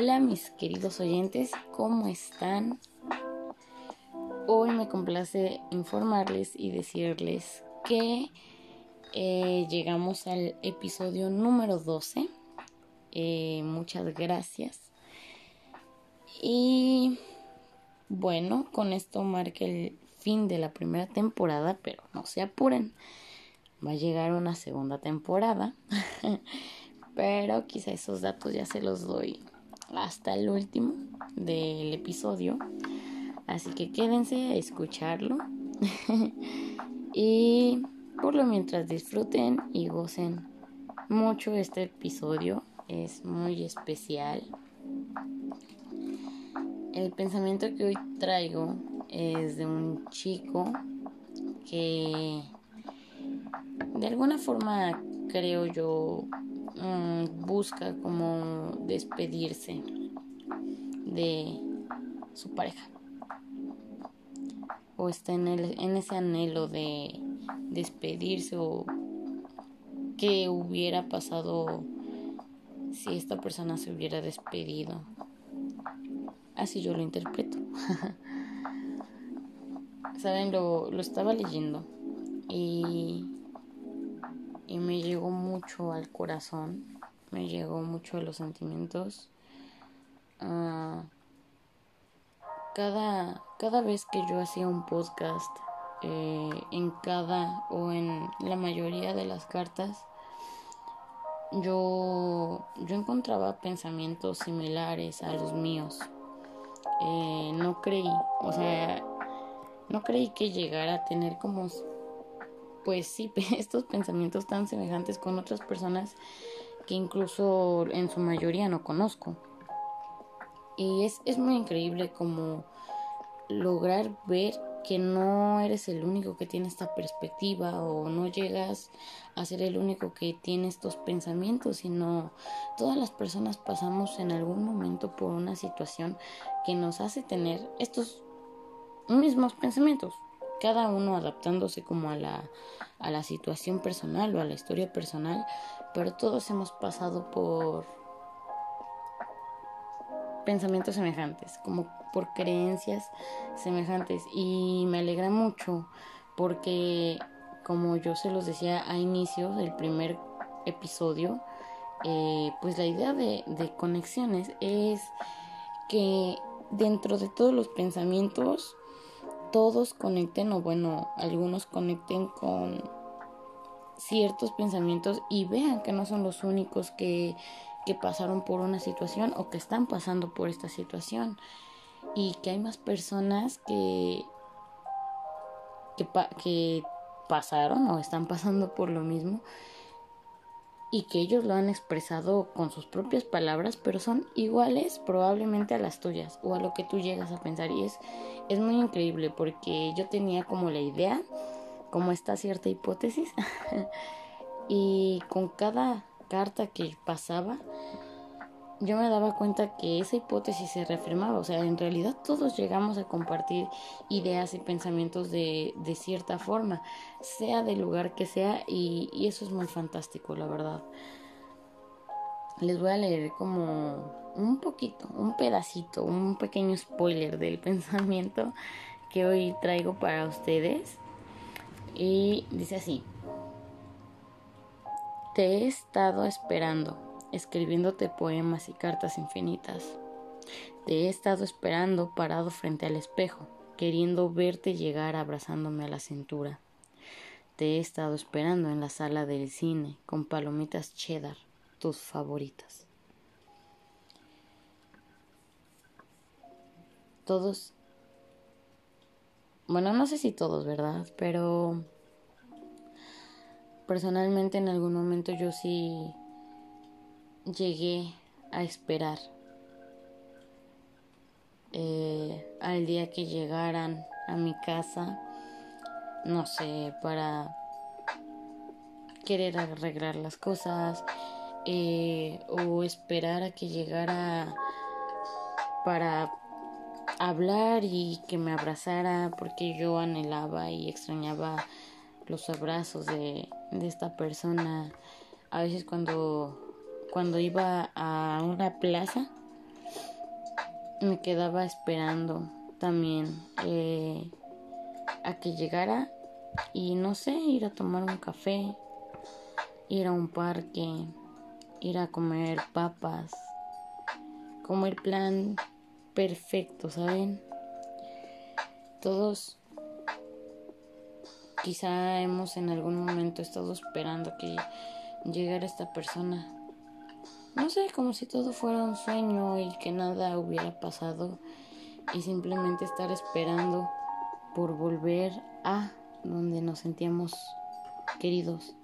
Hola mis queridos oyentes, ¿cómo están? Hoy me complace informarles y decirles que eh, llegamos al episodio número 12. Eh, muchas gracias. Y bueno, con esto marca el fin de la primera temporada, pero no se apuren. Va a llegar una segunda temporada. pero quizá esos datos ya se los doy hasta el último del episodio. Así que quédense a escucharlo. y por lo mientras disfruten y gocen mucho este episodio. Es muy especial. El pensamiento que hoy traigo es de un chico que de alguna forma creo yo mm, busca como despedirse de su pareja. O está en, el, en ese anhelo de despedirse o qué hubiera pasado si esta persona se hubiera despedido. Así yo lo interpreto. Saben lo, lo estaba leyendo y y me llegó mucho al corazón, me llegó mucho a los sentimientos. Ah, cada, cada vez que yo hacía un podcast, eh, en cada o en la mayoría de las cartas, yo, yo encontraba pensamientos similares a los míos. Eh, no creí, o sea, no creí que llegara a tener como pues sí, estos pensamientos tan semejantes con otras personas que incluso en su mayoría no conozco. Y es, es muy increíble como lograr ver que no eres el único que tiene esta perspectiva o no llegas a ser el único que tiene estos pensamientos, sino todas las personas pasamos en algún momento por una situación que nos hace tener estos mismos pensamientos cada uno adaptándose como a la, a la situación personal o a la historia personal, pero todos hemos pasado por pensamientos semejantes, como por creencias semejantes. Y me alegra mucho porque como yo se los decía a inicio del primer episodio, eh, pues la idea de, de conexiones es que dentro de todos los pensamientos todos conecten o bueno, algunos conecten con ciertos pensamientos y vean que no son los únicos que, que pasaron por una situación o que están pasando por esta situación. Y que hay más personas que, que, que pasaron o están pasando por lo mismo y que ellos lo han expresado con sus propias palabras, pero son iguales probablemente a las tuyas o a lo que tú llegas a pensar. Y es, es muy increíble porque yo tenía como la idea, como esta cierta hipótesis, y con cada carta que pasaba, yo me daba cuenta que esa hipótesis se reafirmaba, o sea, en realidad todos llegamos a compartir ideas y pensamientos de, de cierta forma, sea del lugar que sea, y, y eso es muy fantástico, la verdad. Les voy a leer como un poquito, un pedacito, un pequeño spoiler del pensamiento que hoy traigo para ustedes. Y dice así, te he estado esperando escribiéndote poemas y cartas infinitas. Te he estado esperando parado frente al espejo, queriendo verte llegar abrazándome a la cintura. Te he estado esperando en la sala del cine con palomitas cheddar, tus favoritas. Todos, bueno, no sé si todos, ¿verdad? Pero personalmente en algún momento yo sí llegué a esperar eh, al día que llegaran a mi casa, no sé, para querer arreglar las cosas eh, o esperar a que llegara para hablar y que me abrazara porque yo anhelaba y extrañaba los abrazos de, de esta persona. A veces cuando cuando iba a una plaza me quedaba esperando también eh, a que llegara y no sé, ir a tomar un café, ir a un parque, ir a comer papas, como el plan perfecto, ¿saben? Todos quizá hemos en algún momento estado esperando que llegara esta persona. No sé, como si todo fuera un sueño y que nada hubiera pasado y simplemente estar esperando por volver a donde nos sentíamos queridos,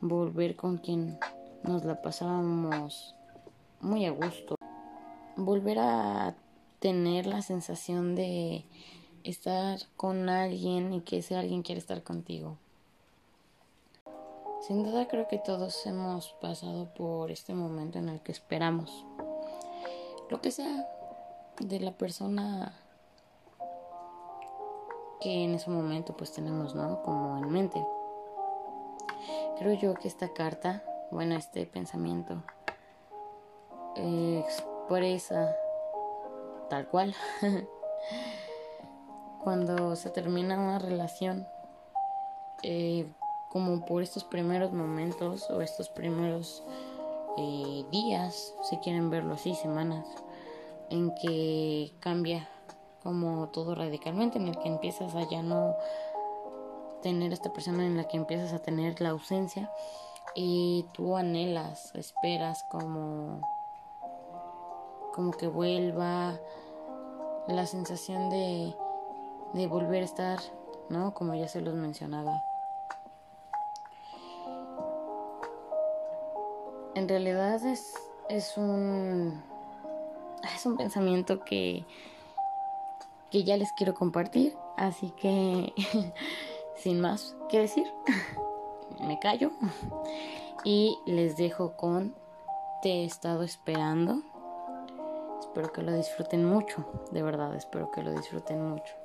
volver con quien nos la pasábamos muy a gusto, volver a tener la sensación de estar con alguien y que ese alguien quiere estar contigo. Sin duda creo que todos hemos pasado por este momento en el que esperamos lo que sea de la persona que en ese momento pues tenemos, ¿no? Como en mente. Creo yo que esta carta, bueno, este pensamiento expresa tal cual cuando se termina una relación eh, como por estos primeros momentos o estos primeros eh, días, si quieren verlo así, semanas, en que cambia como todo radicalmente, en el que empiezas a ya no tener esta persona en la que empiezas a tener la ausencia y tú anhelas, esperas como como que vuelva la sensación de de volver a estar, ¿no? Como ya se los mencionaba. En realidad es, es un es un pensamiento que que ya les quiero compartir, así que sin más que decir, me callo y les dejo con Te he estado esperando. Espero que lo disfruten mucho, de verdad, espero que lo disfruten mucho.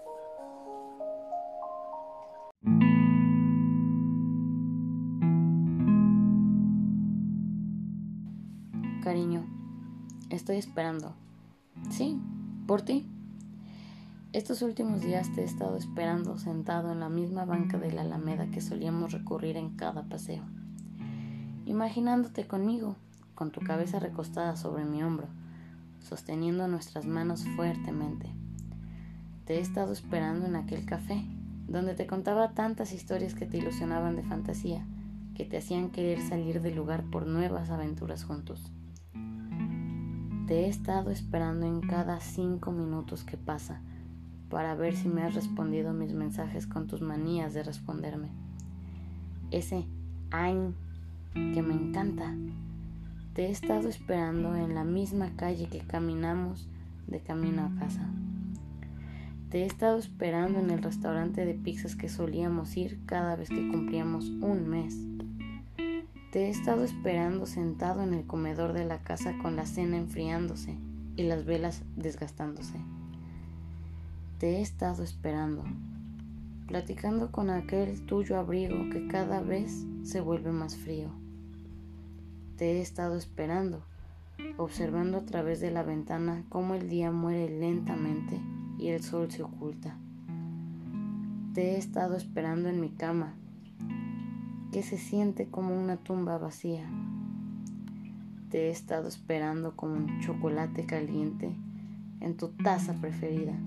Estoy esperando. Sí, por ti. Estos últimos días te he estado esperando sentado en la misma banca de la alameda que solíamos recurrir en cada paseo, imaginándote conmigo, con tu cabeza recostada sobre mi hombro, sosteniendo nuestras manos fuertemente. Te he estado esperando en aquel café, donde te contaba tantas historias que te ilusionaban de fantasía, que te hacían querer salir del lugar por nuevas aventuras juntos. Te he estado esperando en cada cinco minutos que pasa, para ver si me has respondido mis mensajes con tus manías de responderme. Ese Ein que me encanta. Te he estado esperando en la misma calle que caminamos de camino a casa. Te he estado esperando en el restaurante de pizzas que solíamos ir cada vez que cumplíamos un mes. Te he estado esperando sentado en el comedor de la casa con la cena enfriándose y las velas desgastándose. Te he estado esperando, platicando con aquel tuyo abrigo que cada vez se vuelve más frío. Te he estado esperando, observando a través de la ventana cómo el día muere lentamente y el sol se oculta. Te he estado esperando en mi cama, que se siente como una tumba vacía. Te he estado esperando como un chocolate caliente en tu taza preferida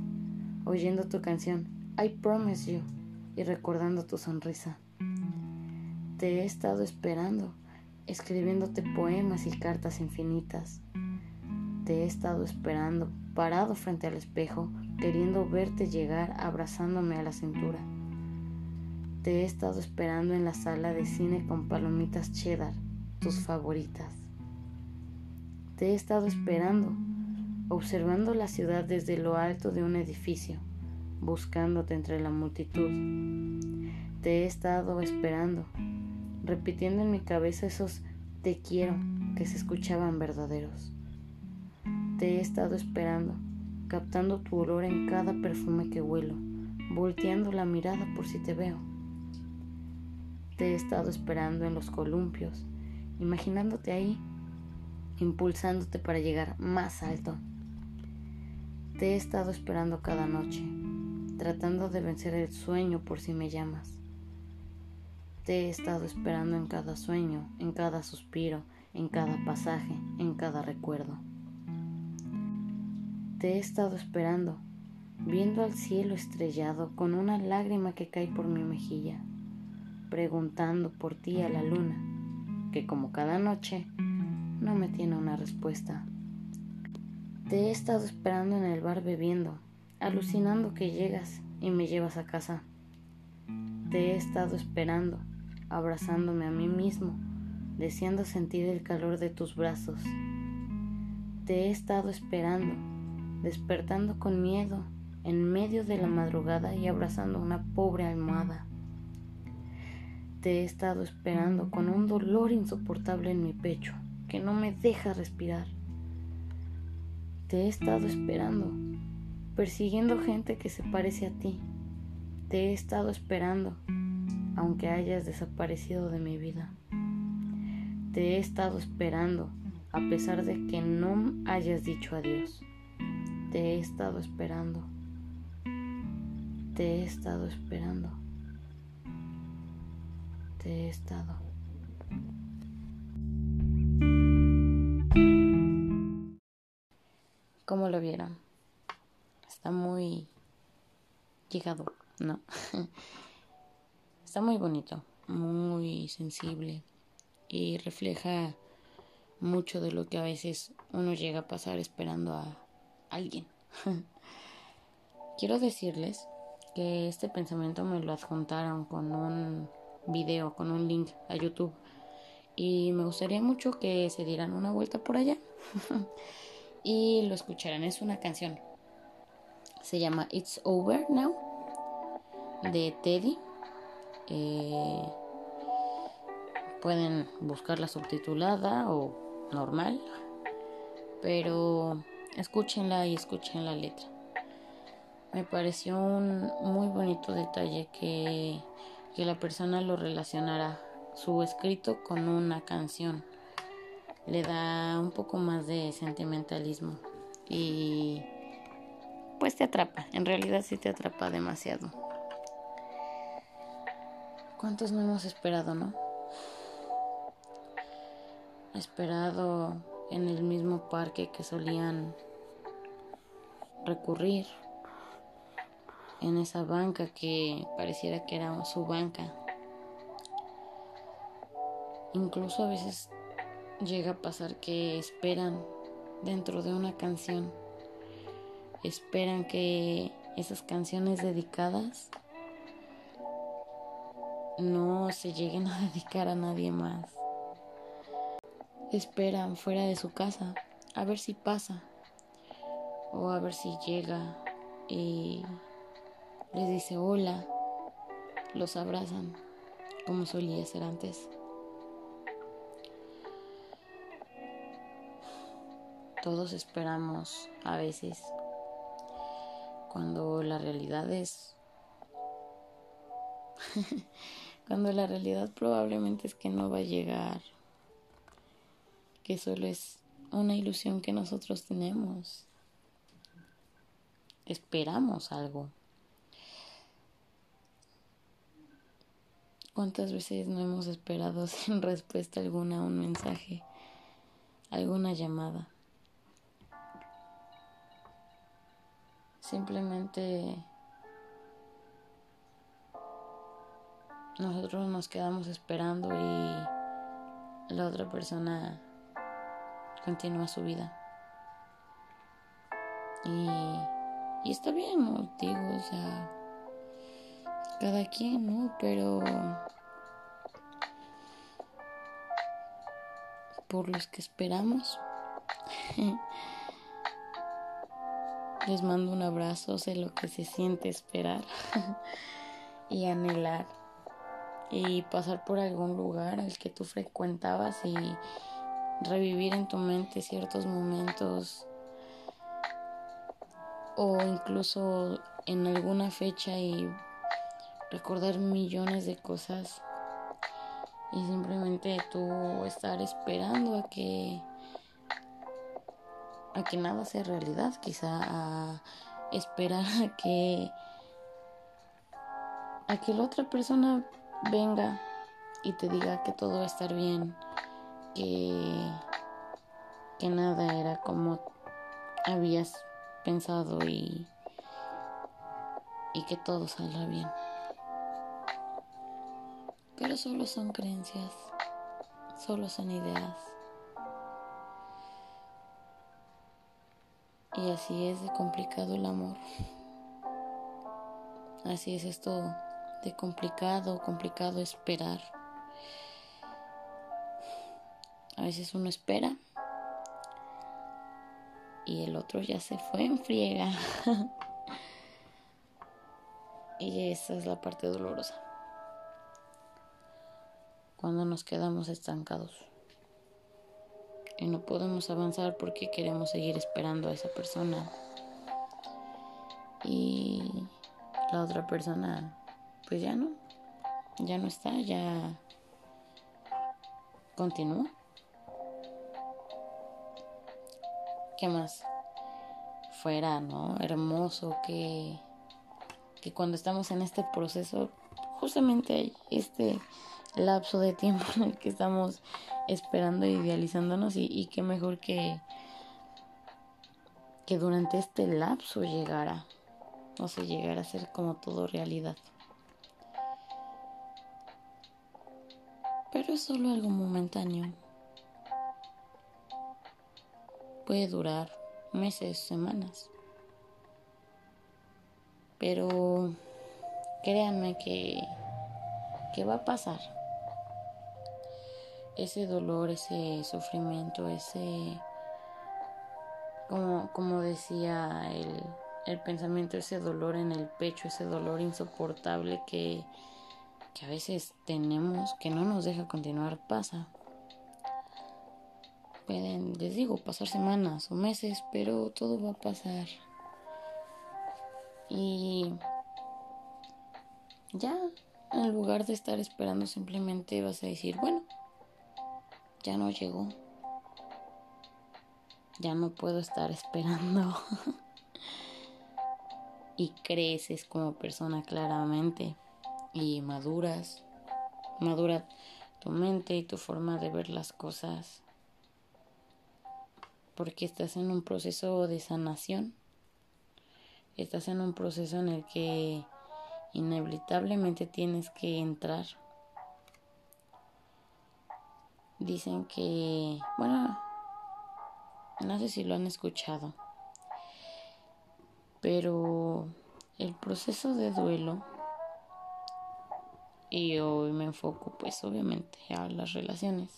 oyendo tu canción I Promise You y recordando tu sonrisa. Te he estado esperando, escribiéndote poemas y cartas infinitas. Te he estado esperando, parado frente al espejo, queriendo verte llegar abrazándome a la cintura. Te he estado esperando en la sala de cine con palomitas cheddar, tus favoritas. Te he estado esperando observando la ciudad desde lo alto de un edificio, buscándote entre la multitud. Te he estado esperando, repitiendo en mi cabeza esos te quiero que se escuchaban verdaderos. Te he estado esperando, captando tu olor en cada perfume que huelo, volteando la mirada por si te veo. Te he estado esperando en los columpios, imaginándote ahí, impulsándote para llegar más alto Te he estado esperando cada noche, tratando de vencer el sueño por si me llamas. Te he estado esperando en cada sueño, en cada suspiro, en cada pasaje, en cada recuerdo. Te he estado esperando, viendo al cielo estrellado con una lágrima que cae por mi mejilla, preguntando por ti a la luna, que como cada noche no me tiene una respuesta. Te he estado esperando en el bar bebiendo, alucinando que llegas y me llevas a casa. Te he estado esperando, abrazándome a mí mismo, deseando sentir el calor de tus brazos. Te he estado esperando, despertando con miedo en medio de la madrugada y abrazando una pobre almohada. Te he estado esperando con un dolor insoportable en mi pecho que no me deja respirar. Te he estado esperando, persiguiendo gente que se parece a ti. Te he estado esperando, aunque hayas desaparecido de mi vida. Te he estado esperando, a pesar de que no hayas dicho adiós. Te he estado esperando. Te he estado esperando. Te he estado. ¿Cómo lo vieron? Está muy llegado, ¿no? Está muy bonito, muy sensible y refleja mucho de lo que a veces uno llega a pasar esperando a alguien. Quiero decirles que este pensamiento me lo adjuntaron con un video, con un link a YouTube y me gustaría mucho que se dieran una vuelta por allá. y lo escucharán. Es una canción. Se llama It's Over Now de Teddy. Eh, pueden buscarla subtitulada o normal, pero escúchenla y escuchen la letra. Me pareció un muy bonito detalle que, que la persona lo relacionara su escrito con una canción le da un poco más de sentimentalismo y pues te atrapa, en realidad sí te atrapa demasiado. ¿Cuántos no hemos esperado, no? Esperado en el mismo parque que solían recurrir, en esa banca que pareciera que era su banca. Incluso a veces llega a pasar que esperan dentro de una canción, esperan que esas canciones dedicadas no se lleguen a dedicar a nadie más. Esperan fuera de su casa a ver si pasa o a ver si llega y les dice hola, los abrazan como solía ser antes. Todos esperamos a veces cuando la realidad es cuando la realidad probablemente es que no va a llegar, que solo es una ilusión que nosotros tenemos. Esperamos algo. ¿Cuántas veces no hemos esperado sin respuesta alguna un mensaje, alguna llamada? Simplemente nosotros nos quedamos esperando y la otra persona continúa su vida. Y, y está bien. Digo, o sea, cada quien, ¿no? Pero por los que esperamos. Les mando un abrazo, sé lo que se siente esperar y anhelar y pasar por algún lugar al que tú frecuentabas y revivir en tu mente ciertos momentos o incluso en alguna fecha y recordar millones de cosas y simplemente tú estar esperando a que a que nada sea realidad, quizá a esperar a que a que la otra persona venga y te diga que todo va a estar bien, que que nada era como habías pensado y y que todo salga bien. Pero solo son creencias, solo son ideas. Y así es de complicado el amor. Así es esto de complicado, complicado esperar. A veces uno espera y el otro ya se fue en friega. y esa es la parte dolorosa. Cuando nos quedamos estancados y no podemos avanzar porque queremos seguir esperando a esa persona. Y la otra persona, pues ya no, ya no está, ya continúa. ¿Qué más? Fuera, ¿no? Hermoso que, que cuando estamos en este proceso, justamente este lapso de tiempo en el que estamos esperando e idealizándonos y, y qué mejor que que durante este lapso llegara o se llegara a ser como todo realidad. Pero es solo algo momentáneo. Puede durar meses semanas. Pero créanme que que va a pasar ese dolor, ese sufrimiento, ese, como, como decía el, el pensamiento, ese dolor en el pecho, ese dolor insoportable que, que a veces tenemos, que no nos deja continuar, pasa. Pueden, les digo, pasar semanas o meses, pero todo va a pasar. Y ya, en lugar de estar esperando, simplemente vas a decir, bueno, ya no llegó. Ya no puedo estar esperando. y creces como persona claramente y maduras. Madura tu mente y tu forma de ver las cosas. Porque estás en un proceso de sanación. Estás en un proceso en el que inevitablemente tienes que entrar Dicen que, bueno, no sé si lo han escuchado, pero el proceso de duelo, y hoy me enfoco pues obviamente a las relaciones,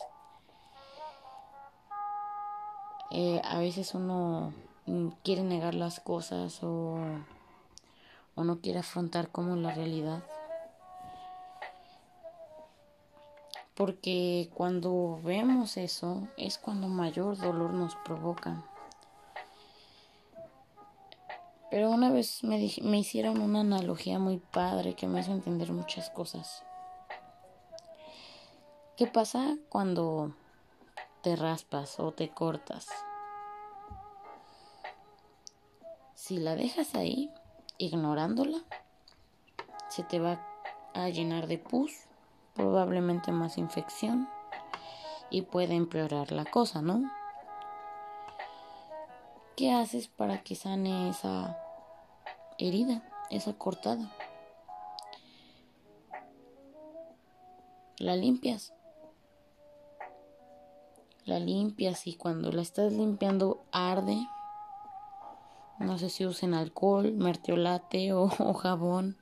eh, a veces uno quiere negar las cosas o, o no quiere afrontar como la realidad porque cuando vemos eso es cuando mayor dolor nos provoca. Pero una vez me, me hicieron una analogía muy padre que me hizo entender muchas cosas. ¿Qué pasa cuando te raspas o te cortas? Si la dejas ahí, ignorándola, se te va a llenar de pus probablemente más infección y puede empeorar la cosa, ¿no? ¿Qué haces para que sane esa herida, esa cortada? La limpias. La limpias y cuando la estás limpiando arde. No sé si usen alcohol, mertiolate o, o jabón.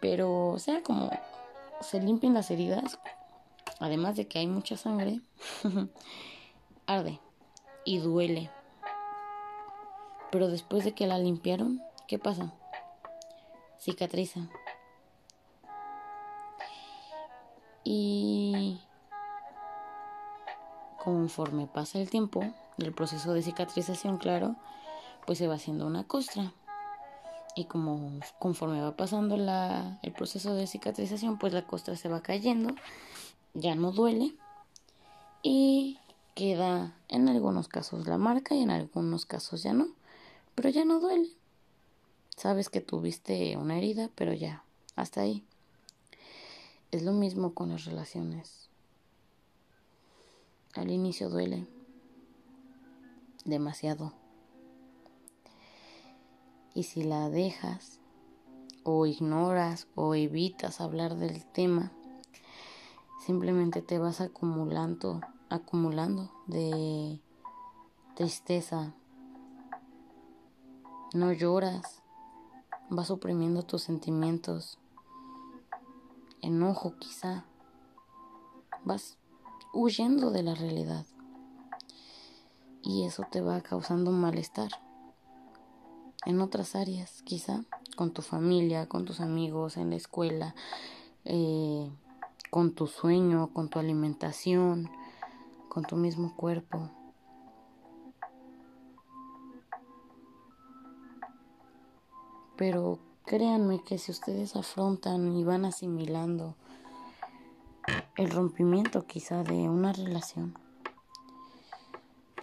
Pero sea como se limpian las heridas, además de que hay mucha sangre, arde y duele. Pero después de que la limpiaron, ¿qué pasa? Cicatriza. Y conforme pasa el tiempo del proceso de cicatrización, claro, pues se va haciendo una costra y como conforme va pasando la, el proceso de cicatrización, pues la costra se va cayendo, ya no duele y queda en algunos casos la marca y en algunos casos ya no, pero ya no duele. Sabes que tuviste una herida, pero ya, hasta ahí. Es lo mismo con las relaciones. Al inicio duele demasiado. Y si la dejas o ignoras o evitas hablar del tema, simplemente te vas acumulando, acumulando de tristeza. No lloras, vas suprimiendo tus sentimientos, enojo quizá, vas huyendo de la realidad. Y eso te va causando malestar en otras áreas, quizá con tu familia, con tus amigos, en la escuela, eh, con tu sueño, con tu alimentación, con tu mismo cuerpo. Pero créanme que si ustedes afrontan y van asimilando el rompimiento quizá de una relación,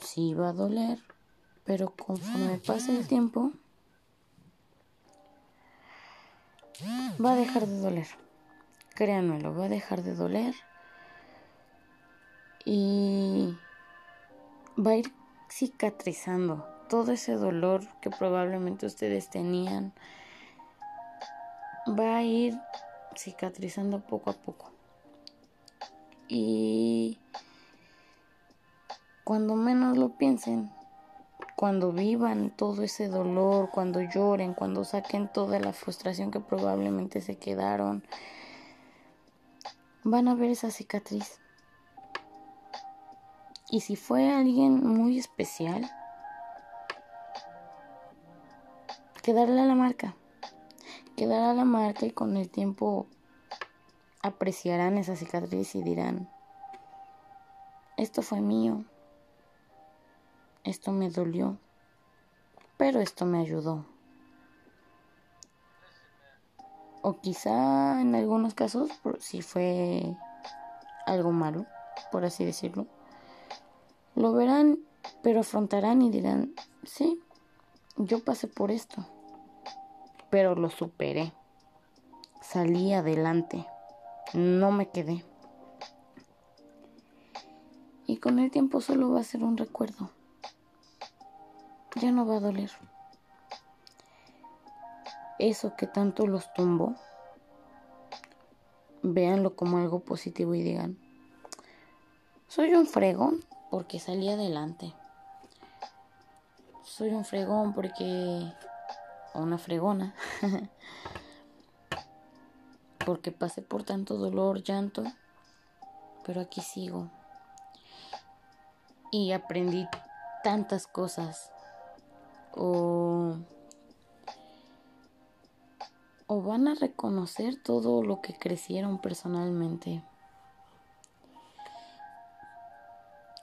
sí va a doler, pero conforme pase el tiempo, va a dejar de doler. Créanmelo, va a dejar de doler. Y va a ir cicatrizando todo ese dolor que probablemente ustedes tenían. Va a ir cicatrizando poco a poco. Y cuando menos lo piensen, cuando vivan todo ese dolor, cuando lloren, cuando saquen toda la frustración que probablemente se quedaron, van a ver esa cicatriz. Y si fue alguien muy especial, quedará la marca. Quedará la marca y con el tiempo apreciarán esa cicatriz y dirán, esto fue mío, esto me dolió, pero esto me ayudó. O quizá en algunos casos, si fue algo malo, por así decirlo, lo verán, pero afrontarán y dirán, sí, yo pasé por esto, pero lo superé, salí adelante, no me quedé. Y con el tiempo solo va a ser un recuerdo ya no va a doler. Eso que tanto los tumbó, véanlo como algo positivo y digan, soy un fregón porque salí adelante. Soy un fregón porque... o una fregona. porque pasé por tanto dolor, llanto, pero aquí sigo. Y aprendí tantas cosas o, o van a reconocer todo lo que crecieron personalmente.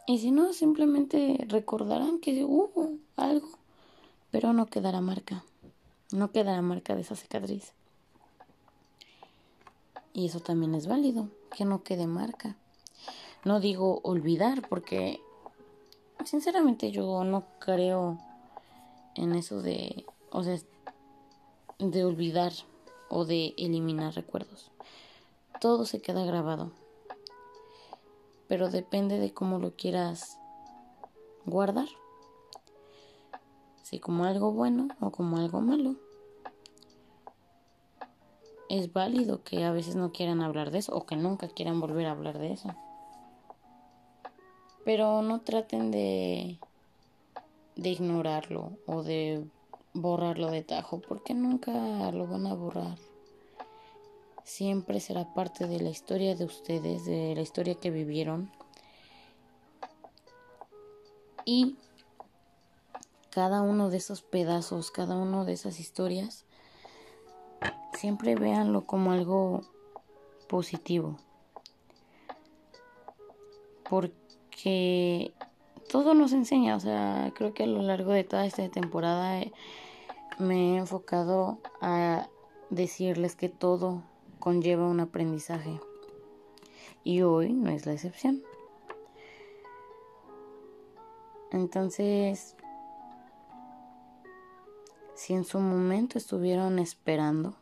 Y si no, simplemente recordarán que hubo algo, pero no quedará marca. No quedará marca de esa cicatriz. Y eso también es válido, que no quede marca. No digo olvidar, porque sinceramente yo no creo en eso de, o sea, de olvidar o de eliminar recuerdos. Todo se queda grabado. Pero depende de cómo lo quieras guardar. Si como algo bueno o como algo malo. Es válido que a veces no quieran hablar de eso o que nunca quieran volver a hablar de eso. Pero no traten de de ignorarlo o de borrarlo de tajo, porque nunca lo van a borrar. Siempre será parte de la historia de ustedes, de la historia que vivieron. Y cada uno de esos pedazos, cada uno de esas historias, siempre véanlo como algo positivo. Porque todo nos enseña, o sea, creo que a lo largo de toda esta temporada eh, me he enfocado a decirles que todo conlleva un aprendizaje y hoy no es la excepción. Entonces, si en su momento estuvieron esperando,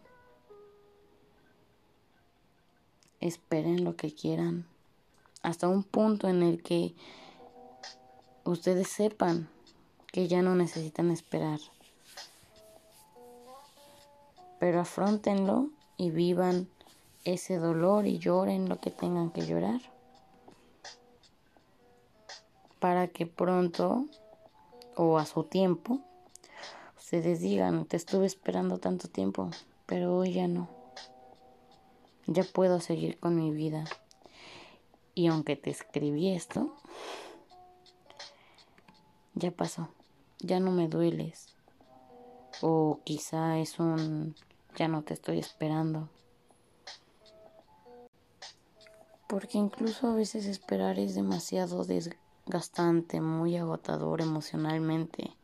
esperen lo que quieran, hasta un punto en el que ustedes sepan que ya no necesitan esperar. Pero afrontenlo y vivan ese dolor y lloren lo que tengan que llorar. Para que pronto o a su tiempo ustedes digan, te estuve esperando tanto tiempo, pero hoy ya no. Ya puedo seguir con mi vida. Y aunque te escribí esto, ya pasó, ya no me dueles. O quizá es un, ya no te estoy esperando. Porque incluso a veces esperar es demasiado desgastante, muy agotador emocionalmente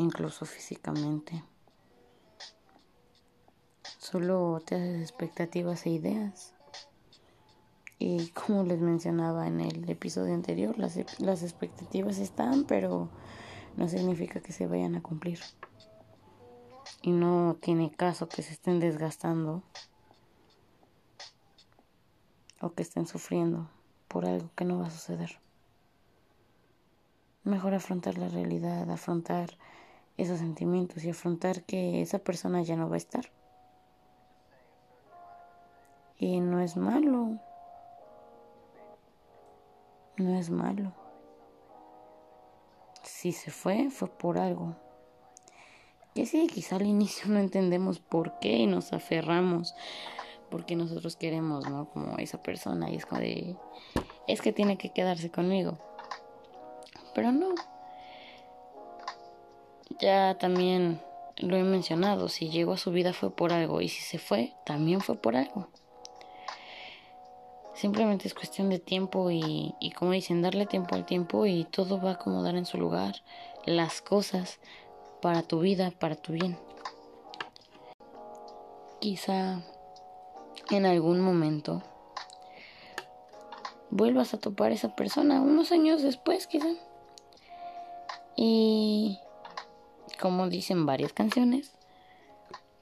incluso físicamente. Solo te haces expectativas e ideas. Y como les mencionaba en el episodio anterior, las, las expectativas están, pero no significa que se vayan a cumplir. Y no tiene caso que se estén desgastando o que estén sufriendo por algo que no va a suceder. Mejor afrontar la realidad, afrontar esos sentimientos y afrontar que esa persona ya no va a estar. Y no es malo. No es malo. Si se fue, fue por algo. Que sí, quizá al inicio no entendemos por qué y nos aferramos. Porque nosotros queremos, ¿no? Como esa persona. Y es como de. Es que tiene que quedarse conmigo. Pero no, ya también lo he mencionado, si llegó a su vida fue por algo y si se fue, también fue por algo. Simplemente es cuestión de tiempo y, como dicen, darle tiempo al tiempo y todo va a acomodar en su lugar las cosas para tu vida, para tu bien. Quizá en algún momento vuelvas a topar a esa persona unos años después, quizá. Y como dicen varias canciones,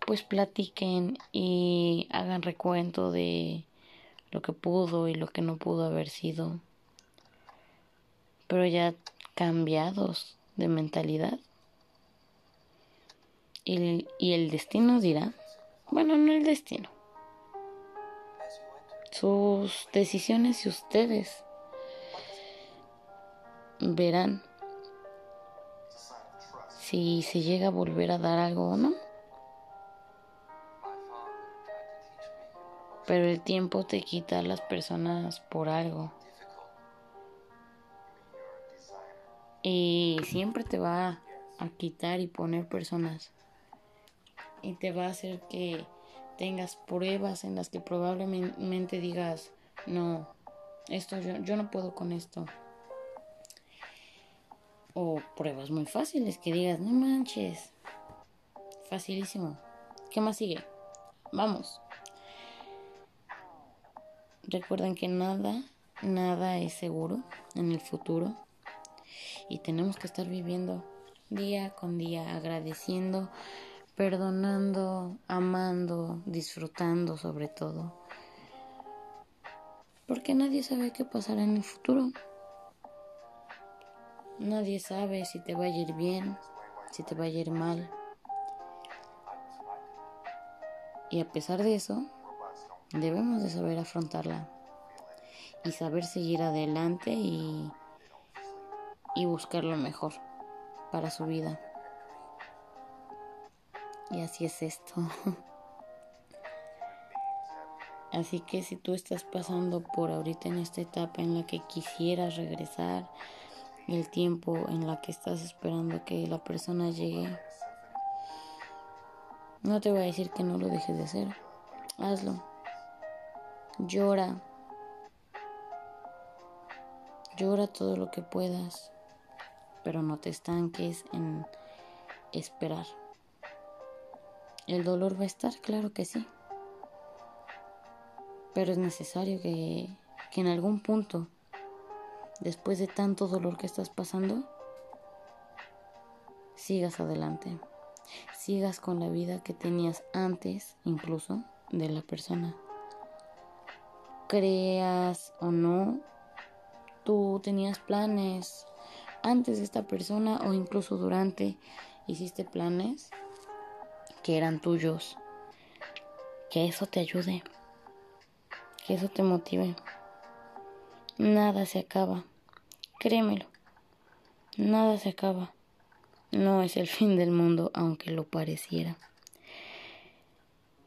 pues platiquen y hagan recuento de lo que pudo y lo que no pudo haber sido, pero ya cambiados de mentalidad. Y, y el destino dirá, bueno, no el destino, sus decisiones y ustedes verán si se llega a volver a dar algo o no. Pero el tiempo te quita a las personas por algo. Y siempre te va a quitar y poner personas. Y te va a hacer que tengas pruebas en las que probablemente digas, no, esto yo, yo no puedo con esto. O pruebas muy fáciles que digas, no manches. Facilísimo. ¿Qué más sigue? Vamos. Recuerden que nada, nada es seguro en el futuro. Y tenemos que estar viviendo día con día, agradeciendo, perdonando, amando, disfrutando sobre todo. Porque nadie sabe qué pasará en el futuro. Nadie sabe si te va a ir bien, si te va a ir mal. Y a pesar de eso, debemos de saber afrontarla y saber seguir adelante y, y buscar lo mejor para su vida. Y así es esto. Así que si tú estás pasando por ahorita en esta etapa en la que quisieras regresar, el tiempo en la que estás esperando que la persona llegue. No te voy a decir que no lo dejes de hacer. Hazlo. Llora. Llora todo lo que puedas, pero no te estanques en esperar. El dolor va a estar, claro que sí. Pero es necesario que, que en algún punto después de tanto dolor que estás pasando, sigas adelante, sigas con la vida que tenías antes incluso de la persona. Creas o no, tú tenías planes antes de esta persona o incluso durante hiciste planes que eran tuyos. Que eso te ayude, que eso te motive. Nada se acaba, créemelo, nada se acaba. No es el fin del mundo, aunque lo pareciera.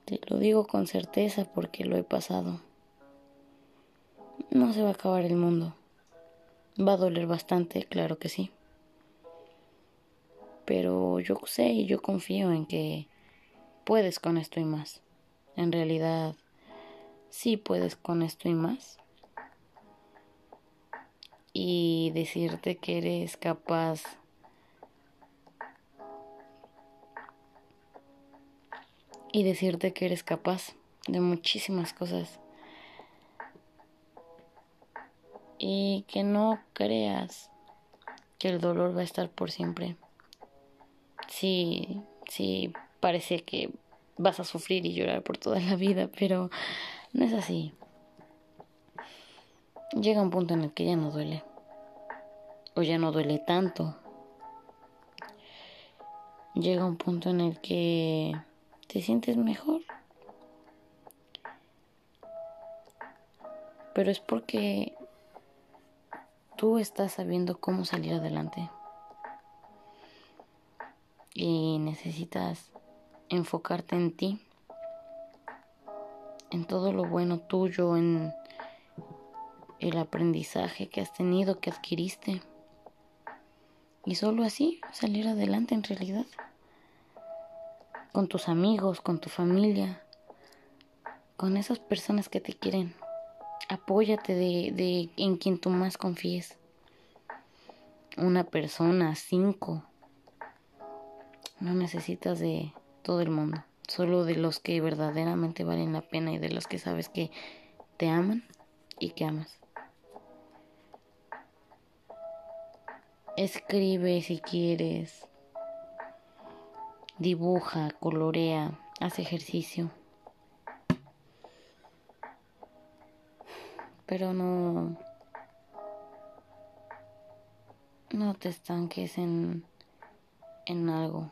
Te lo digo con certeza porque lo he pasado. No se va a acabar el mundo. Va a doler bastante, claro que sí. Pero yo sé y yo confío en que puedes con esto y más. En realidad, sí puedes con esto y más. Y decirte que eres capaz y decirte que eres capaz de muchísimas cosas. Y que no creas que el dolor va a estar por siempre. Sí, sí, parece que vas a sufrir y llorar por toda la vida, pero no es así. Llega un punto en el que ya no duele. O ya no duele tanto. Llega un punto en el que te sientes mejor. Pero es porque tú estás sabiendo cómo salir adelante. Y necesitas enfocarte en ti, en todo lo bueno tuyo, en el aprendizaje que has tenido, que adquiriste. Y solo así salir adelante en realidad con tus amigos, con tu familia, con esas personas que te quieren. Apóyate de, de en quien tú más confíes. Una persona, cinco. No necesitas de todo el mundo, solo de los que verdaderamente valen la pena y de los que sabes que te aman y que amas. Escribe si quieres, dibuja, colorea, hace ejercicio. Pero no no te estanques en en algo.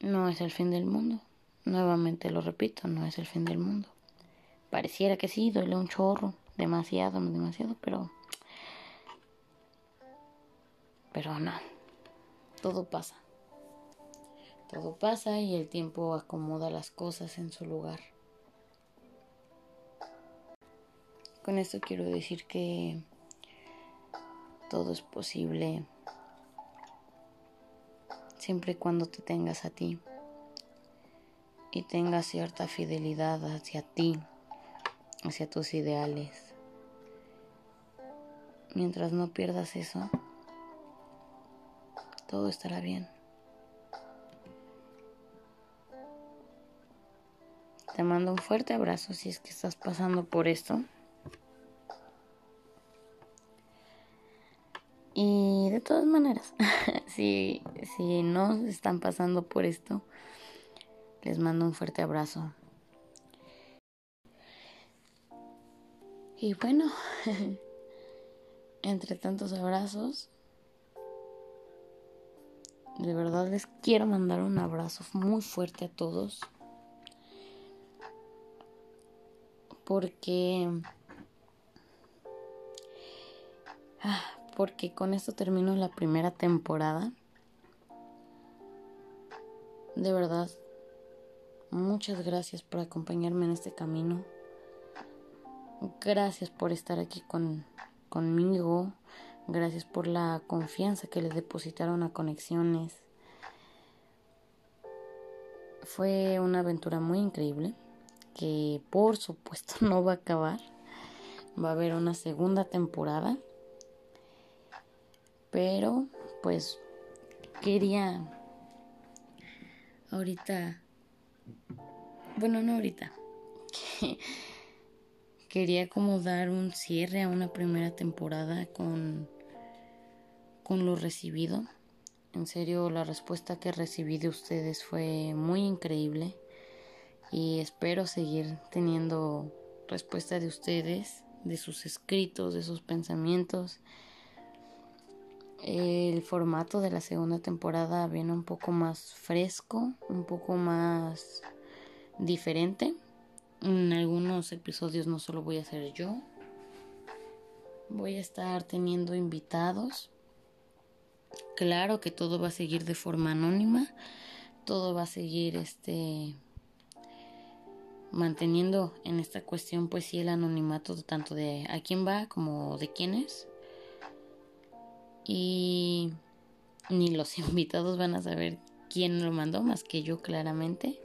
No es el fin del mundo. Nuevamente lo repito, no es el fin del mundo. Pareciera que sí, duele un chorro, demasiado, demasiado, pero pero no todo pasa. Todo pasa y el tiempo acomoda las cosas en su lugar. Con esto quiero decir que todo es posible siempre y cuando te tengas a ti y tengas cierta fidelidad hacia ti, hacia tus ideales. Mientras no pierdas eso, todo estará bien. Te mando un fuerte abrazo si es que estás pasando por esto. Todas maneras, si, si no están pasando por esto, les mando un fuerte abrazo. Y bueno, entre tantos abrazos, de verdad les quiero mandar un abrazo muy fuerte a todos. Porque... Ah, porque con esto termino la primera temporada. De verdad, muchas gracias por acompañarme en este camino. Gracias por estar aquí con, conmigo. Gracias por la confianza que le depositaron a Conexiones. Fue una aventura muy increíble que por supuesto no va a acabar. Va a haber una segunda temporada. Pero pues quería ahorita bueno, no ahorita. Quería como dar un cierre a una primera temporada con con lo recibido. En serio, la respuesta que recibí de ustedes fue muy increíble y espero seguir teniendo respuesta de ustedes, de sus escritos, de sus pensamientos. El formato de la segunda temporada viene un poco más fresco, un poco más diferente. En algunos episodios no solo voy a ser yo, voy a estar teniendo invitados. Claro que todo va a seguir de forma anónima, todo va a seguir este manteniendo en esta cuestión pues sí el anonimato tanto de a quién va como de quién es. Y ni los invitados van a saber quién lo mandó más que yo claramente.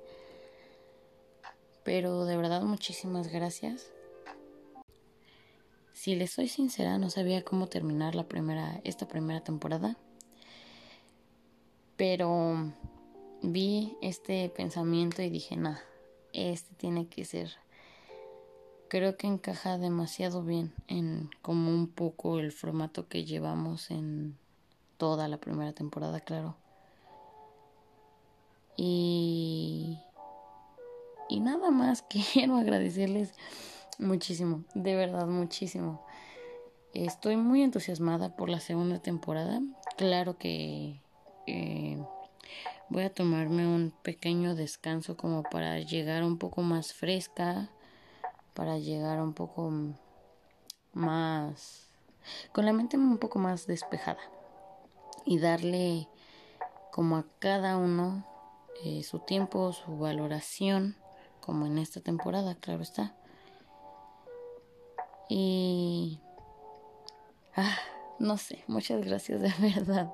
Pero de verdad muchísimas gracias. Si les soy sincera, no sabía cómo terminar la primera esta primera temporada. Pero vi este pensamiento y dije, "Nah, este tiene que ser." Creo que encaja demasiado bien en como un poco el formato que llevamos en toda la primera temporada, claro. Y y nada más quiero agradecerles muchísimo, de verdad muchísimo. Estoy muy entusiasmada por la segunda temporada. Claro que eh, voy a tomarme un pequeño descanso como para llegar un poco más fresca, para llegar un poco más, con la mente un poco más despejada y darle como a cada uno eh, su tiempo, su valoración como en esta temporada, claro está. Y... Ah, no sé, muchas gracias de verdad.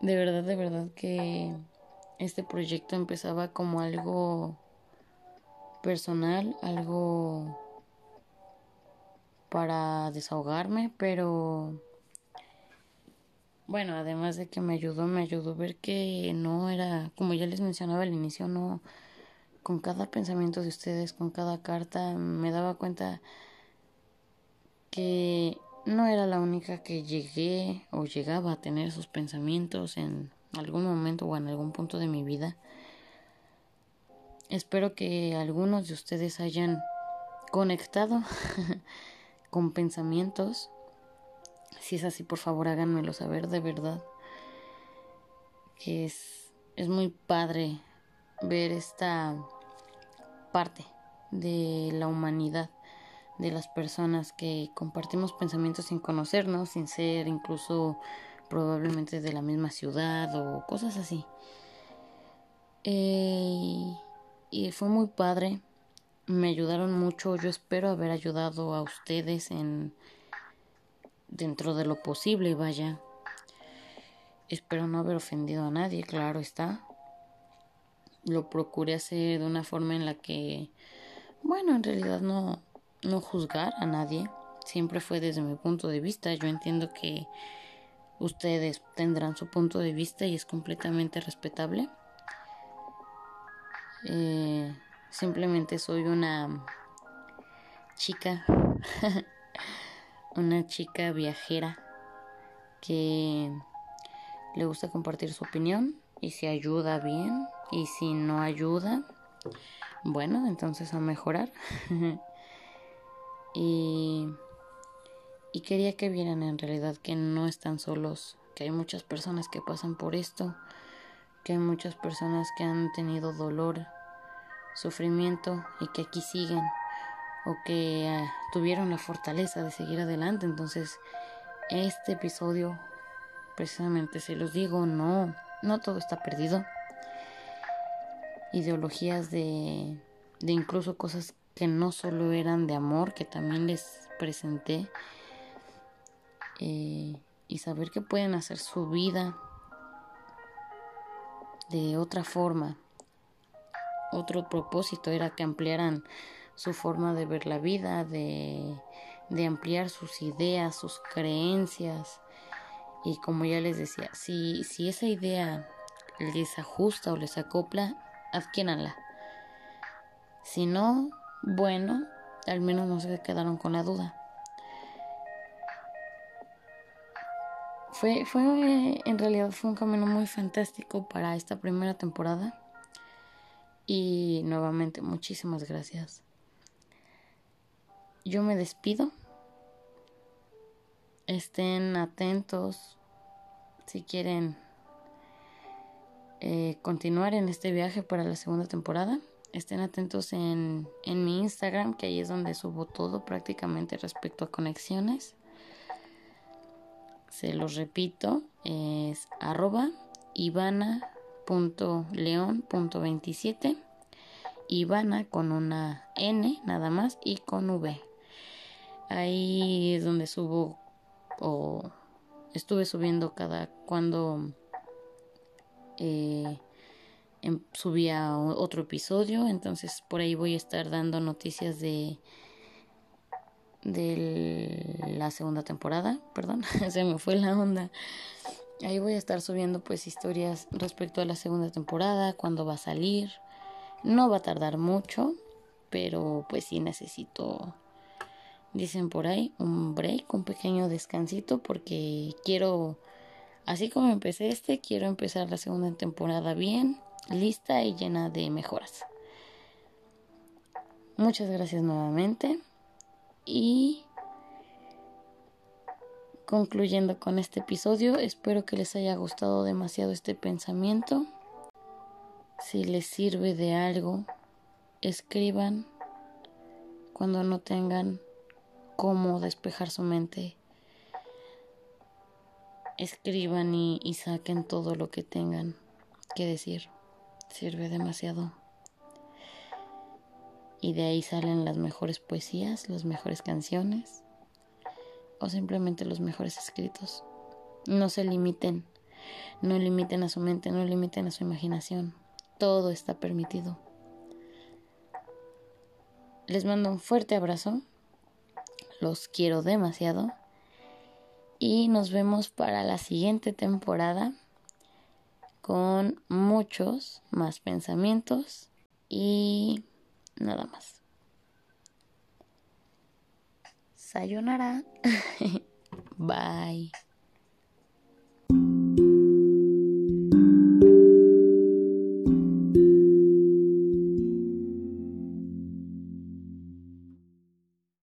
De verdad, de verdad que este proyecto empezaba como algo personal, algo para desahogarme, pero bueno, además de que me ayudó, me ayudó ver que no era, como ya les mencionaba al inicio, no, con cada pensamiento de ustedes, con cada carta, me daba cuenta que no era la única que llegué o llegaba a tener esos pensamientos en algún momento o en algún punto de mi vida. Espero que algunos de ustedes hayan conectado con pensamientos. Si es así, por favor háganmelo saber de verdad. Que es, es muy padre ver esta parte de la humanidad, de las personas que compartimos pensamientos sin conocernos, sin ser incluso probablemente de la misma ciudad o cosas así. Eh, y fue muy padre, me ayudaron mucho, yo espero haber ayudado a ustedes en dentro de lo posible, vaya. Espero no haber ofendido a nadie, claro está. Lo procuré hacer de una forma en la que, bueno, en realidad no, no juzgar a nadie, siempre fue desde mi punto de vista, yo entiendo que ustedes tendrán su punto de vista y es completamente respetable. Eh, simplemente soy una chica, una chica viajera que le gusta compartir su opinión y si ayuda bien y si no ayuda, bueno, entonces a mejorar. y, y quería que vieran en realidad que no están solos, que hay muchas personas que pasan por esto, que hay muchas personas que han tenido dolor, sufrimiento y que aquí siguen o que ah, tuvieron la fortaleza de seguir adelante. Entonces, este episodio, precisamente se los digo, no, no todo está perdido ideologías de, de incluso cosas que no solo eran de amor, que también les presenté, eh, y saber que pueden hacer su vida de otra forma. Otro propósito era que ampliaran su forma de ver la vida, de, de ampliar sus ideas, sus creencias. Y como ya les decía, si, si esa idea les ajusta o les acopla, adquiéranla. Si no, bueno, al menos no se quedaron con la duda. fue, fue, en realidad fue un camino muy fantástico para esta primera temporada. Y nuevamente, muchísimas gracias. Yo me despido. Estén atentos si quieren eh, continuar en este viaje para la segunda temporada. Estén atentos en, en mi Instagram, que ahí es donde subo todo prácticamente respecto a conexiones. Se los repito, es arroba ivana.león.27. Ivana con una N nada más y con V. Ahí es donde subo o estuve subiendo cada cuando eh, em, subía otro episodio. Entonces por ahí voy a estar dando noticias de de la segunda temporada, perdón, se me fue la onda. Ahí voy a estar subiendo pues historias respecto a la segunda temporada, cuándo va a salir. No va a tardar mucho, pero pues sí necesito, dicen por ahí, un break, un pequeño descansito, porque quiero, así como empecé este, quiero empezar la segunda temporada bien, lista y llena de mejoras. Muchas gracias nuevamente. Y concluyendo con este episodio, espero que les haya gustado demasiado este pensamiento. Si les sirve de algo, escriban cuando no tengan cómo despejar su mente. Escriban y, saquen todo lo que tengan que decir. Sirve demasiado y de ahí salen las mejores poesías, las mejores canciones o simplemente los mejores escritos. No se limiten, no limiten a su mente, no limiten a su imaginación. Todo está permitido. Les mando un fuerte abrazo. Los quiero demasiado. Y nos vemos para la siguiente temporada con muchos más pensamientos y nada más. Sayonara. Bye.